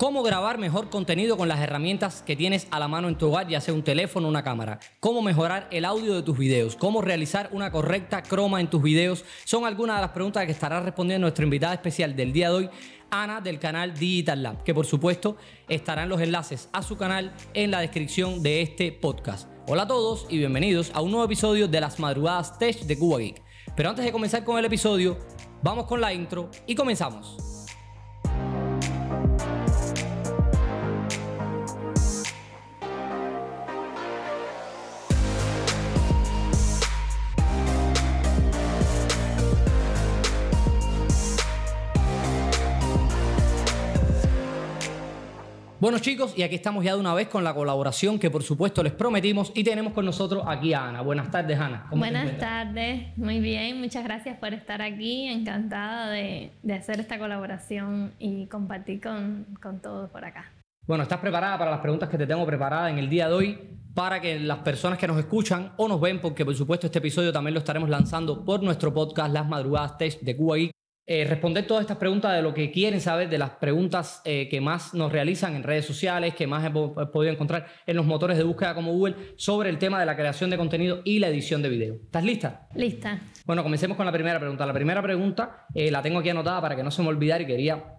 Cómo grabar mejor contenido con las herramientas que tienes a la mano en tu hogar, ya sea un teléfono o una cámara. Cómo mejorar el audio de tus videos. Cómo realizar una correcta croma en tus videos. Son algunas de las preguntas que estará respondiendo nuestra invitada especial del día de hoy, Ana del canal Digital Lab, que por supuesto estarán los enlaces a su canal en la descripción de este podcast. Hola a todos y bienvenidos a un nuevo episodio de las madrugadas Tech de Cuba Geek. Pero antes de comenzar con el episodio, vamos con la intro y comenzamos. Bueno chicos, y aquí estamos ya de una vez con la colaboración que por supuesto les prometimos y tenemos con nosotros aquí a Ana. Buenas tardes Ana. Buenas tardes, muy bien, muchas gracias por estar aquí, encantada de, hacer esta colaboración y compartir con, con todos por acá. Bueno, ¿estás preparada para las preguntas que te tengo preparadas en el día de hoy? Para que las personas que nos escuchan o nos ven, porque por supuesto este episodio también lo estaremos lanzando por nuestro podcast Las Madrugadas Test de Cuba eh, responder todas estas preguntas de lo que quieren saber, de las preguntas eh, que más nos realizan en redes sociales, que más hemos podido encontrar en los motores de búsqueda como Google, sobre el tema de la creación de contenido y la edición de video. ¿Estás lista? Lista. Bueno, comencemos con la primera pregunta. La primera pregunta eh, la tengo aquí anotada para que no se me olvidara y quería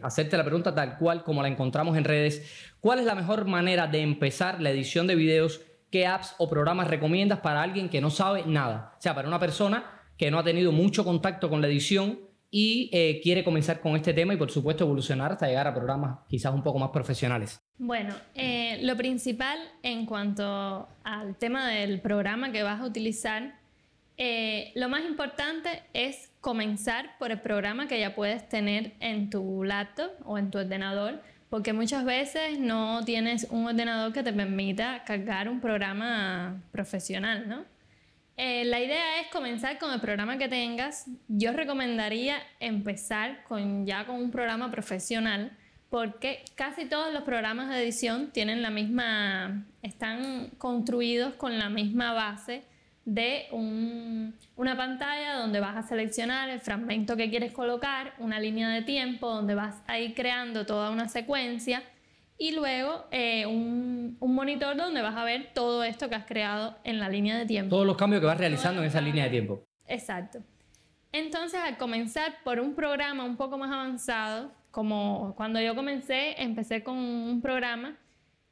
hacerte la pregunta tal cual como la encontramos en redes. ¿Cuál es la mejor manera de empezar la edición de videos? ¿Qué apps o programas recomiendas para alguien que no sabe nada? O sea, para una persona que no ha tenido mucho contacto con la edición y eh, quiere comenzar con este tema y por supuesto evolucionar hasta llegar a programas quizás un poco más profesionales. Bueno, eh, lo principal en cuanto al tema del programa que vas a utilizar, eh, lo más importante es comenzar por el programa que ya puedes tener en tu laptop o en tu ordenador, porque muchas veces no tienes un ordenador que te permita cargar un programa profesional, ¿no? Eh, la idea es comenzar con el programa que tengas. Yo recomendaría empezar con, ya con un programa profesional porque casi todos los programas de edición tienen la misma, están construidos con la misma base de una pantalla donde vas a seleccionar el fragmento que quieres colocar, una línea de tiempo donde vas a ir creando toda una secuencia y luego eh, un, monitor donde vas a ver todo esto que has creado en la línea de tiempo. Todos los cambios que vas realizando en esa línea de tiempo. Exacto. Entonces, al comenzar por un programa un poco más avanzado, como cuando yo comencé, empecé con un programa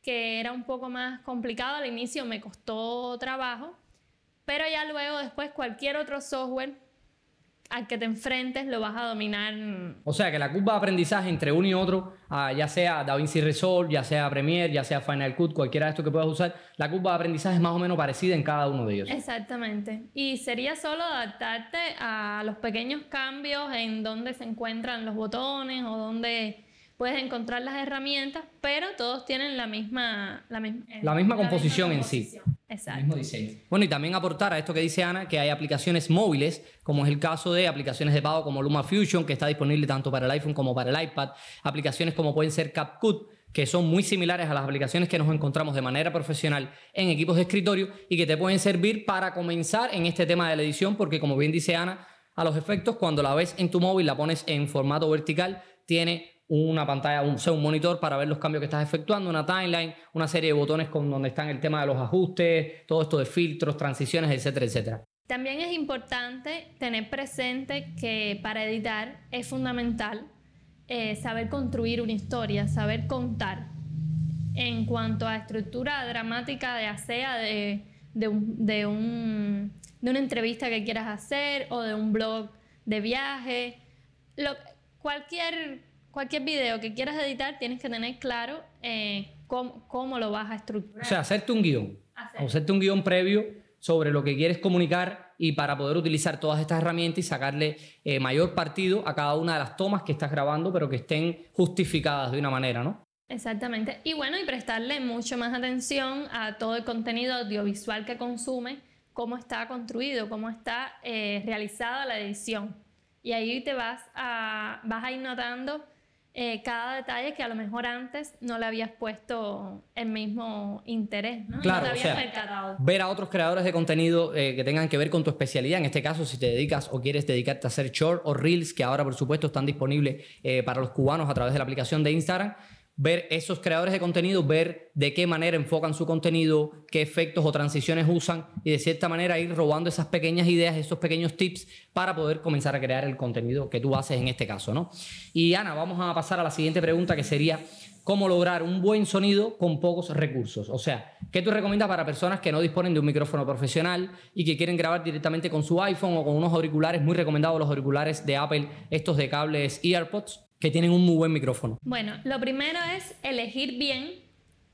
que era un poco más complicado, al inicio me costó trabajo, pero ya luego después cualquier otro software al que te enfrentes lo vas a dominar. O sea que la curva de aprendizaje entre uno y otro, ah, ya sea DaVinci Resolve, ya sea Premiere, ya sea Final Cut, cualquiera de estos que puedas usar, la curva de aprendizaje es más o menos parecida en cada uno de ellos. Exactamente. Y sería solo adaptarte a los pequeños cambios en donde se encuentran los botones o donde puedes encontrar las herramientas, pero todos tienen la misma... La, misma, composición en sí. Exacto. Bueno, y también aportar a esto que dice Ana, que hay aplicaciones móviles, como es el caso de aplicaciones de pago como Luma Fusion, que está disponible tanto para el iPhone como para el iPad, aplicaciones como pueden ser CapCut, que son muy similares a las aplicaciones que nos encontramos de manera profesional en equipos de escritorio y que te pueden servir para comenzar en este tema de la edición, porque como bien dice Ana, a los efectos, cuando la ves en tu móvil, la pones en formato vertical, tiene una pantalla, un, sea, un monitor para ver los cambios que estás efectuando, una timeline, una serie de botones con donde están el tema de los ajustes, todo esto de filtros, transiciones, etcétera, etcétera. También es importante tener presente que para editar es fundamental eh, saber construir una historia, saber contar. En cuanto a estructura dramática, ya sea de, de, un, de una entrevista que quieras hacer o de un blog de viaje, cualquier cualquier video que quieras editar, tienes que tener claro eh, cómo, lo vas a estructurar. O sea, hacerte un guion. Hacerte un guion previo sobre lo que quieres comunicar y para poder utilizar todas estas herramientas y sacarle eh, mayor partido a cada una de las tomas que estás grabando, pero que estén justificadas de una manera, ¿no? Exactamente. Y bueno, y prestarle mucho más atención a todo el contenido audiovisual que consume, cómo está construido, cómo está eh, realizada la edición. Y ahí te vas a, vas a ir notando eh, cada detalle que a lo mejor antes no le habías puesto el mismo interés, ¿no? Claro, no te o sea, percatado. ver a otros creadores de contenido eh, que tengan que ver con tu especialidad. En este caso, si te dedicas o quieres dedicarte a hacer short o reels, que ahora por supuesto están disponibles eh, para los cubanos a través de la aplicación de Instagram. Ver esos creadores de contenido, ver de qué manera enfocan su contenido, qué efectos o transiciones usan y de cierta manera ir robando esas pequeñas ideas, esos pequeños tips para poder comenzar a crear el contenido que tú haces en este caso, ¿no? Y Ana, vamos a pasar a la siguiente pregunta que sería cómo lograr un buen sonido con pocos recursos. O sea, ¿qué tú recomiendas para personas que no disponen de un micrófono profesional y que quieren grabar directamente con su iPhone o con unos auriculares, muy recomendados los auriculares de Apple, estos de cables EarPods, que tienen un muy buen micrófono? Bueno, lo primero es elegir bien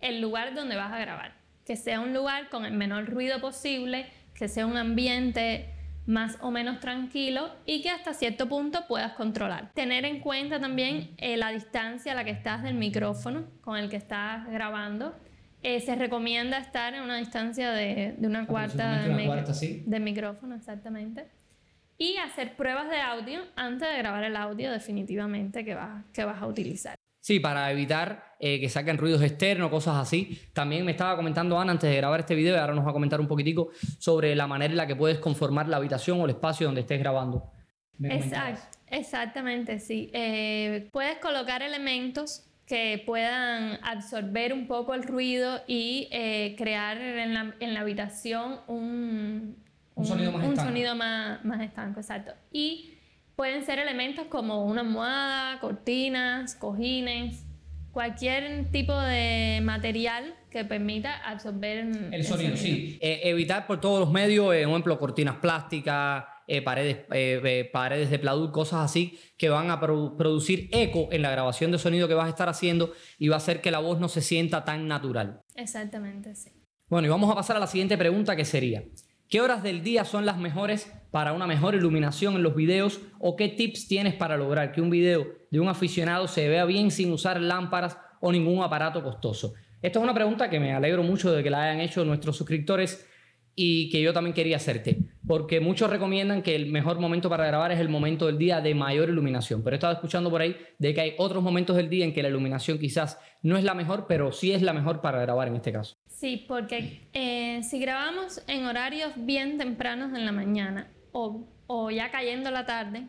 el lugar donde vas a grabar. Que sea un lugar con el menor ruido posible, que sea un ambiente más o menos tranquilo y que hasta cierto punto puedas controlar. Tener en cuenta también eh, la distancia a la que estás del micrófono con el que estás grabando. Eh, se recomienda estar en una distancia de, de una cuarta, del, una cuarta, sí. del micrófono, exactamente. Y hacer pruebas de audio antes de grabar el audio definitivamente que vas, que vas a utilizar. Sí, para evitar eh, que saquen ruidos externos, cosas así. También me estaba comentando Ana antes de grabar este video, y ahora nos va a comentar un poquitico sobre la manera en la que puedes conformar la habitación o el espacio donde estés grabando. Exact- exactamente, sí. Eh, puedes colocar elementos que puedan absorber un poco el ruido y eh, crear en la, en la habitación un, Un sonido más un estanco. sonido más, más estanco, exacto. Y pueden ser elementos como una almohada, cortinas, cojines, cualquier tipo de material que permita absorber El sonido, sí. Eh, evitar por todos los medios, eh, por ejemplo, cortinas plásticas, eh, paredes, eh, paredes de pladur, cosas así, que van a produ- producir eco en la grabación de sonido que vas a estar haciendo y va a hacer que la voz no se sienta tan natural. Exactamente, sí. Bueno, y vamos a pasar a la siguiente pregunta que sería, ¿qué horas del día son las mejores para una mejor iluminación en los videos o qué tips tienes para lograr que un video de un aficionado se vea bien sin usar lámparas o ningún aparato costoso? Esta es una pregunta que me alegro mucho de que la hayan hecho nuestros suscriptores y que yo también quería hacerte, porque muchos recomiendan que el mejor momento para grabar es el momento del día de mayor iluminación, pero he estado escuchando por ahí de que hay otros momentos del día en que la iluminación quizás no es la mejor, pero sí es la mejor para grabar en este caso. Sí, porque eh, si grabamos en horarios bien tempranos en la mañana o, o ya cayendo la tarde,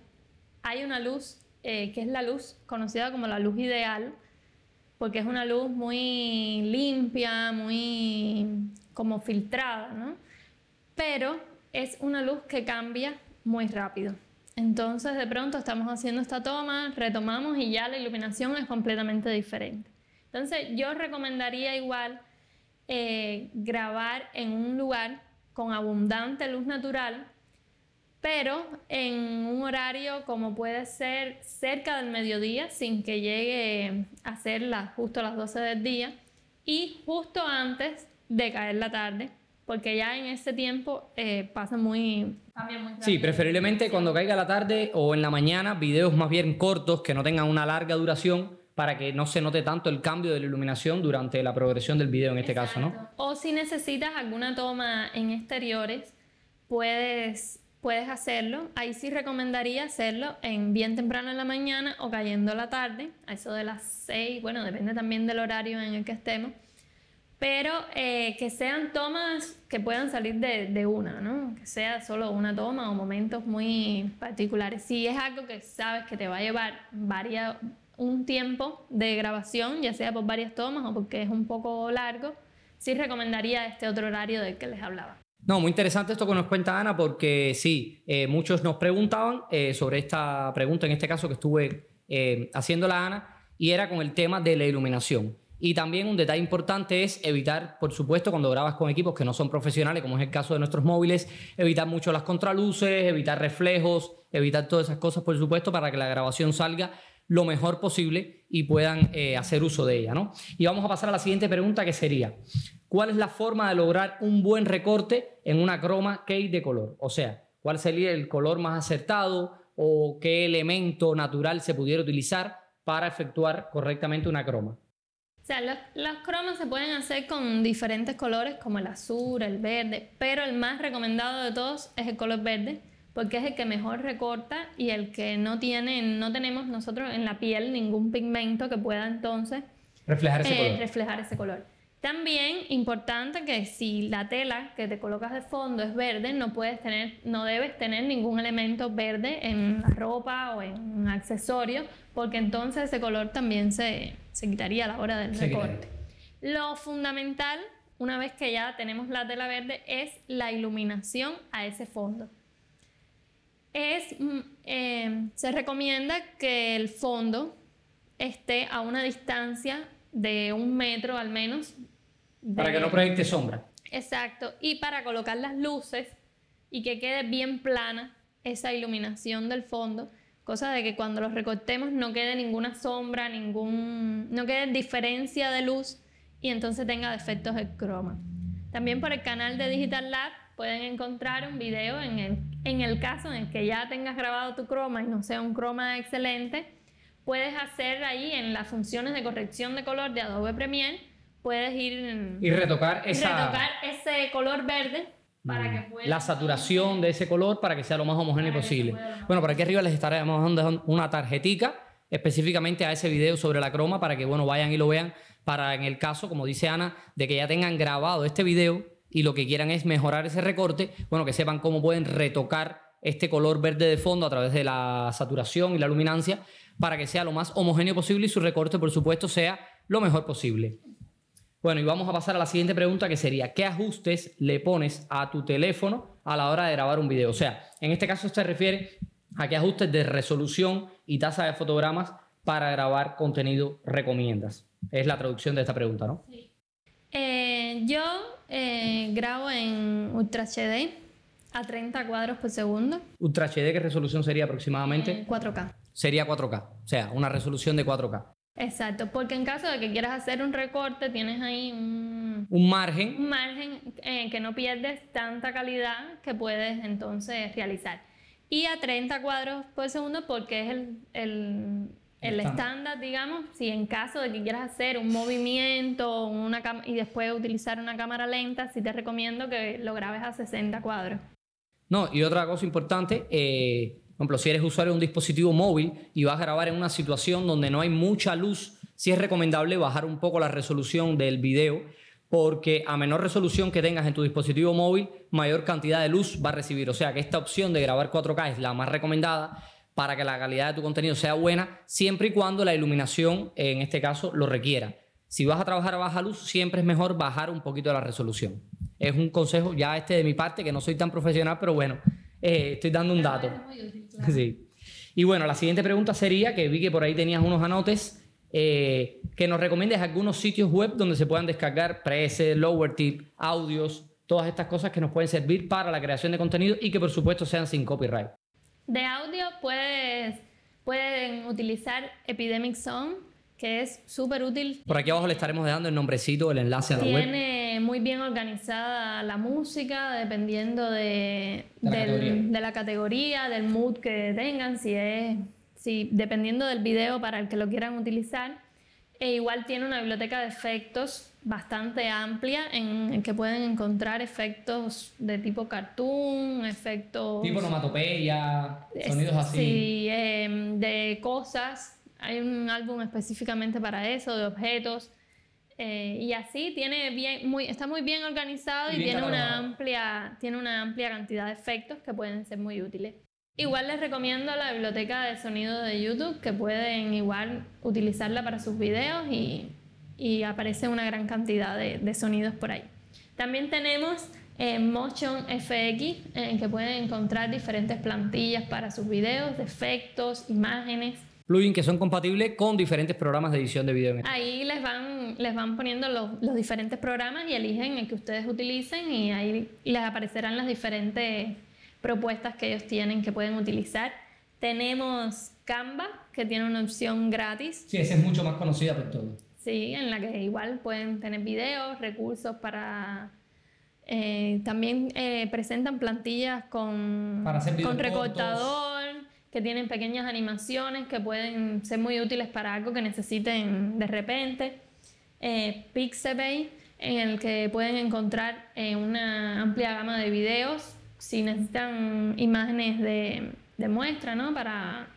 hay una luz eh, que es la luz conocida como la luz ideal, porque es una luz muy limpia, muy como filtrada, ¿no? Pero es una luz que cambia muy rápido. Entonces de pronto estamos haciendo esta toma, retomamos y ya la iluminación es completamente diferente. Entonces yo recomendaría igual eh, grabar en un lugar con abundante luz natural, pero en un horario como puede ser cerca del mediodía, sin que llegue a ser justo las 12 del día, y justo antes de caer la tarde, porque ya en ese tiempo eh, pasa muy... Cambia muy Sí, preferiblemente cuando caiga la tarde o en la mañana, videos más bien cortos que no tengan una larga duración para que no se note tanto el cambio de la iluminación durante la progresión del video en este caso, ¿no? Exacto. O si necesitas alguna toma en exteriores, puedes, puedes hacerlo. Ahí sí recomendaría hacerlo en bien temprano en la mañana o cayendo la tarde, a eso de las 6, bueno, depende también del horario en el que estemos. Pero eh, que sean tomas que puedan salir de, de una, ¿no? Que sea solo una toma o momentos muy particulares. Si es algo que sabes que te va a llevar varia- un tiempo de grabación, ya sea por varias tomas o porque es un poco largo, sí recomendaría este otro horario del que les hablaba. No, muy interesante esto que nos cuenta Ana porque sí, eh, muchos nos preguntaban eh, sobre esta pregunta, en este caso que estuve eh, haciéndola Ana, y era con el tema de la iluminación. Y también un detalle importante es evitar, por supuesto, cuando grabas con equipos que no son profesionales, como es el caso de nuestros móviles, evitar mucho las contraluces, evitar reflejos, evitar todas esas cosas, por supuesto, para que la grabación salga lo mejor posible y puedan eh, hacer uso de ella, ¿no? Y vamos a pasar a la siguiente pregunta que sería, ¿cuál es la forma de lograr un buen recorte en una croma key de color? O sea, ¿cuál sería el color más acertado o qué elemento natural se pudiera utilizar para efectuar correctamente una croma? O sea, los, los cromas se pueden hacer con diferentes colores como el azul, el verde, pero el más recomendado de todos es el color verde porque es el que mejor recorta y el que no tiene, no tenemos nosotros en la piel ningún pigmento que pueda entonces reflejar ese, eh, color. reflejar ese color. También importante que si la tela que te colocas de fondo es verde, no puedes tener, no debes tener ningún elemento verde en la ropa o en un accesorio, porque entonces ese color también se, se quitaría a la hora del recorte. Lo fundamental, una vez que ya tenemos la tela verde, es la iluminación a ese fondo. Es, mm, eh, se recomienda que el fondo esté a una distancia de un metro al menos. Para que no proyecte sombra. Exacto. Y para colocar las luces y que quede bien plana esa iluminación del fondo, cosa de que cuando los recortemos no quede ninguna sombra, ningún, no quede diferencia de luz y entonces tenga defectos el croma. También por el canal de Digital Lab pueden encontrar un video en el, en el caso en el que ya tengas grabado tu croma y no sea un croma excelente, puedes hacer ahí en las funciones de corrección de color de Adobe Premiere, puedes ir Y retocar esa... retocar ese color verde para que pueda Mm. la saturación de ese color para que sea lo más homogéneo posible. Bueno, por aquí arriba les estaremos dando una tarjetica específicamente a ese video sobre la croma para que bueno vayan y lo vean para en el caso, como dice Ana, de que ya tengan grabado este video y lo que quieran es mejorar ese recorte, bueno, que sepan cómo pueden retocar este color verde de fondo a través de la saturación y la luminancia para que sea lo más homogéneo posible y su recorte, por supuesto, sea lo mejor posible. Bueno, y vamos a pasar a la siguiente pregunta que sería, ¿qué ajustes le pones a tu teléfono a la hora de grabar un video? O sea, en este caso se refiere a qué ajustes de resolución y tasa de fotogramas para grabar contenido recomiendas. Es la traducción de esta pregunta, ¿no? Eh, yo eh, grabo en Ultra HD a 30 cuadros por segundo, Ultra HD, ¿qué resolución sería en aproximadamente? 4K. Sería 4K, o sea, una resolución de 4K. Exacto, porque en caso de que quieras hacer un recorte, tienes ahí un, Un margen, un margen eh, que no pierdes tanta calidad que puedes entonces realizar. Y a 30 cuadros por segundo porque es el, el, el Estándar. digamos, si en caso de que quieras hacer un movimiento una y después utilizar una cámara lenta, sí te recomiendo que lo grabes a 60 cuadros. No, y otra cosa importante, eh, por ejemplo, si eres usuario de un dispositivo móvil y vas a grabar en una situación donde no hay mucha luz, sí es recomendable bajar un poco la resolución del video, porque a menor resolución que tengas en tu dispositivo móvil, mayor cantidad de luz va a recibir. O sea que esta opción de grabar 4K es la más recomendada para que la calidad de tu contenido sea buena, siempre y cuando la iluminación, en este caso, lo requiera. Si vas a trabajar a baja luz, siempre es mejor bajar un poquito la resolución. Es un consejo ya este de mi parte, que no soy tan profesional, pero bueno, eh, estoy dando un dato. Sí. Y bueno, la siguiente pregunta sería, que vi que por ahí tenías unos anotes, eh, que nos recomiendes algunos sitios web donde se puedan descargar presets, lower tip, audios, todas estas cosas que nos pueden servir para la creación de contenido y que por supuesto sean sin copyright. De audio puedes, pueden utilizar Epidemic Sound, que es súper útil. Por aquí abajo le estaremos dejando el nombrecito, el enlace a la web. Tiene muy bien organizada la música, dependiendo de, De la del- categoría. de la categoría, del mood que tengan, si es, si, dependiendo del video para el que lo quieran utilizar. E igual tiene una biblioteca de efectos bastante amplia en, en que pueden encontrar efectos de tipo cartoon, efectos... Tipo onomatopeya, sonidos así. Sí, em, de cosas. Hay un álbum específicamente para eso, de objetos. Eh, y así tiene bien, muy, está muy bien organizado Y y, bien tiene, una amplia, tiene una amplia cantidad de efectos que pueden ser muy útiles. Igual les recomiendo la biblioteca de sonido de YouTube, que pueden igual utilizarla para sus videos y, y aparece una gran cantidad de, de sonidos por ahí. También tenemos eh, Motion FX, en que pueden encontrar diferentes plantillas para sus videos, de efectos, imágenes. Plugins que son compatibles con diferentes programas de edición de video. Ahí les van, les van poniendo los, los diferentes programas y eligen el que ustedes utilicen y ahí les aparecerán las diferentes propuestas que ellos tienen que pueden utilizar. Tenemos Canva, que tiene una opción gratis, Sí, esa es mucho más conocida por todos. sí, en la que igual pueden tener videos, recursos para... eh, también eh, presentan plantillas con, Para hacer con videocortos. Que tienen pequeñas animaciones que pueden ser muy útiles para algo que necesiten de repente. Eh, Pixabay, en el que pueden encontrar eh, una amplia gama de videos si necesitan imágenes de, de muestra, ¿no? Para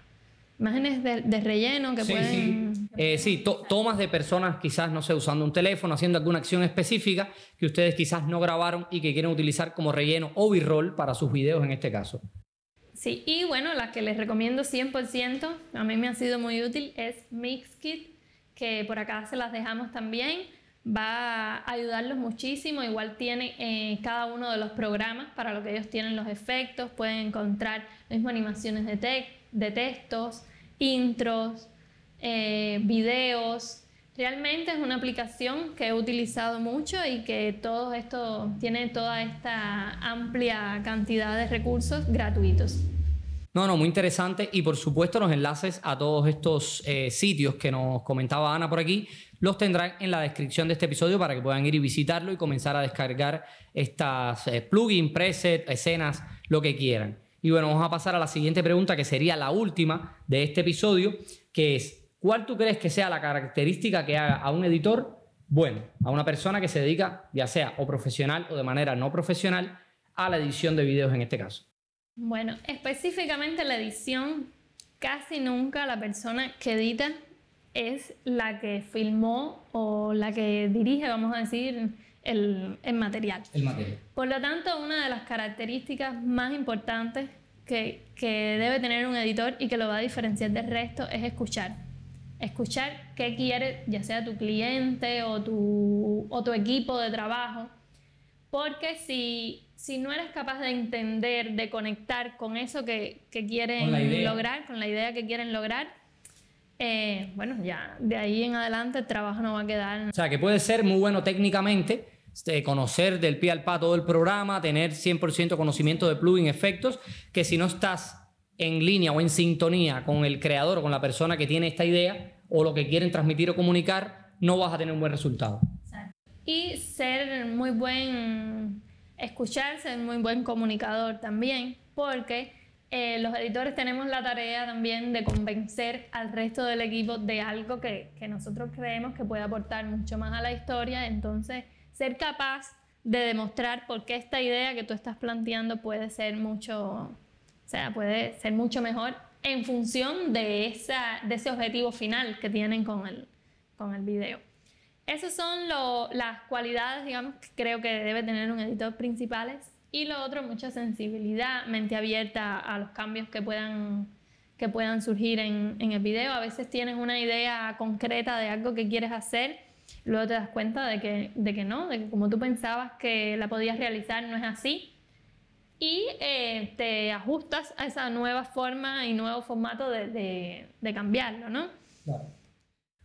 imágenes de, relleno que pueden... Sí, eh, sí tomas de personas quizás, no sé, usando un teléfono, haciendo alguna acción específica que ustedes quizás no grabaron y que quieren utilizar como relleno o b-roll para sus videos en este caso. Sí, y bueno, la que les recomiendo 100%, a mí me ha sido muy útil, es Mixkit, que por acá se las dejamos también. Va a ayudarlos muchísimo, igual tiene eh, cada uno de los programas para lo que ellos tienen los efectos, pueden encontrar mismo animaciones de, textos, intros, eh, videos. Realmente es una aplicación que he utilizado mucho y que todo esto tiene toda esta amplia cantidad de recursos gratuitos. No, no, muy interesante. Y por supuesto, los enlaces a todos estos eh, sitios que nos comentaba Ana por aquí los tendrán en la descripción de este episodio para que puedan ir y visitarlo y comenzar a descargar estas eh, plugins, presets, escenas, lo que quieran. Y bueno, vamos a pasar a la siguiente pregunta, que sería la última de este episodio, que es, ¿cuál tú crees que sea la característica que haga a un editor bueno, a una persona que se dedica, ya sea o profesional o de manera no profesional, a la edición de videos en este caso? Bueno, específicamente la edición, casi nunca la persona que edita es la que filmó o la que dirige, vamos a decir, el, material. El material. Por lo tanto, una de las características más importantes que, que, debe tener un editor y que lo va a diferenciar del resto es escuchar. Escuchar qué quiere, ya sea tu cliente o tu, o tu equipo de trabajo. Porque si, si no eres capaz de entender, de conectar con eso que, que quieren lograr, con la idea que quieren lograr, eh, bueno, ya de ahí en adelante el trabajo no va a quedar. O sea, que puede ser muy bueno técnicamente, este, conocer del pie al pa todo el programa, tener 100% conocimiento de plugin efectos, que si no estás en línea o en sintonía con el creador o con la persona que tiene esta idea o lo que quieren transmitir o comunicar, no vas a tener un buen resultado. Y ser muy buen escuchar, ser muy buen comunicador también, porque eh, los editores tenemos la tarea también de convencer al resto del equipo de algo que, que nosotros creemos que puede aportar mucho más a la historia. Entonces, ser capaz de demostrar por qué esta idea que tú estás planteando puede ser mucho, o sea, puede ser mucho mejor en función de, esa, de ese objetivo final que tienen con el, con el video. Esas son las cualidades, digamos, que creo que debe tener un editor principales. Y lo otro, mucha sensibilidad, mente abierta a los cambios que puedan, que puedan surgir en, en el video. A veces tienes una idea concreta de algo que quieres hacer luego te das cuenta de que, de que no, de que como tú pensabas que la podías realizar no es así. Y eh, te ajustas a esa nueva forma y nuevo formato de, de, cambiarlo, ¿no?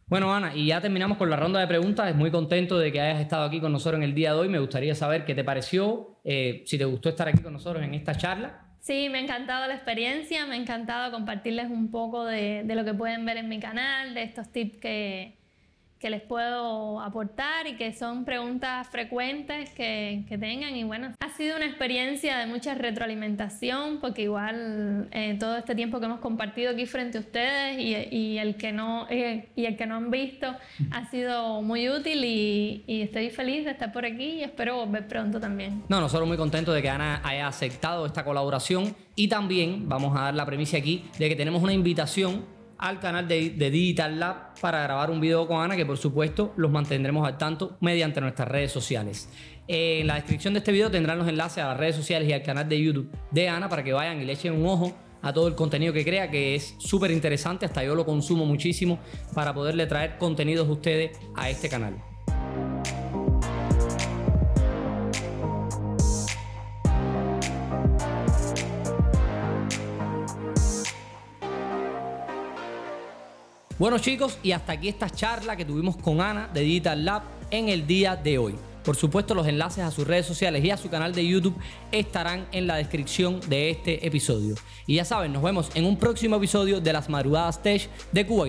Bueno, Ana, y ya terminamos con la ronda de preguntas. Es muy contento de que hayas estado aquí con nosotros en el día de hoy. Me gustaría saber qué te pareció, eh, si te gustó estar aquí con nosotros en esta charla. Sí, me ha encantado la experiencia, me ha encantado compartirles un poco de, de lo que pueden ver en mi canal, de estos tips que, que les puedo aportar y que son preguntas frecuentes que, que, tengan. Y bueno, ha sido una experiencia de mucha retroalimentación porque igual eh, todo este tiempo que hemos compartido aquí frente a ustedes y, y el, que no, eh, y el que no han visto ha sido muy útil y, y, estoy feliz de estar por aquí y espero volver pronto también. No, nosotros muy contentos de que Ana haya aceptado esta colaboración y también vamos a dar la premisa aquí de que tenemos una invitación al canal de, Digital Lab para grabar un video con Ana que por supuesto los mantendremos al tanto mediante nuestras redes sociales. en la descripción de este video tendrán los enlaces a las redes sociales y al canal de YouTube de Ana para que vayan y le echen un ojo a todo el contenido que crea, que es súper interesante, hasta yo lo consumo muchísimo para poderle traer contenidos a ustedes a este canal. Bueno chicos, y hasta aquí esta charla que tuvimos con Ana de Digital Lab en el día de hoy. Por supuesto, los enlaces a sus redes sociales y a su canal de YouTube estarán en la descripción de este episodio. Y ya saben, nos vemos en un próximo episodio de las madrugadas Tech de Cuba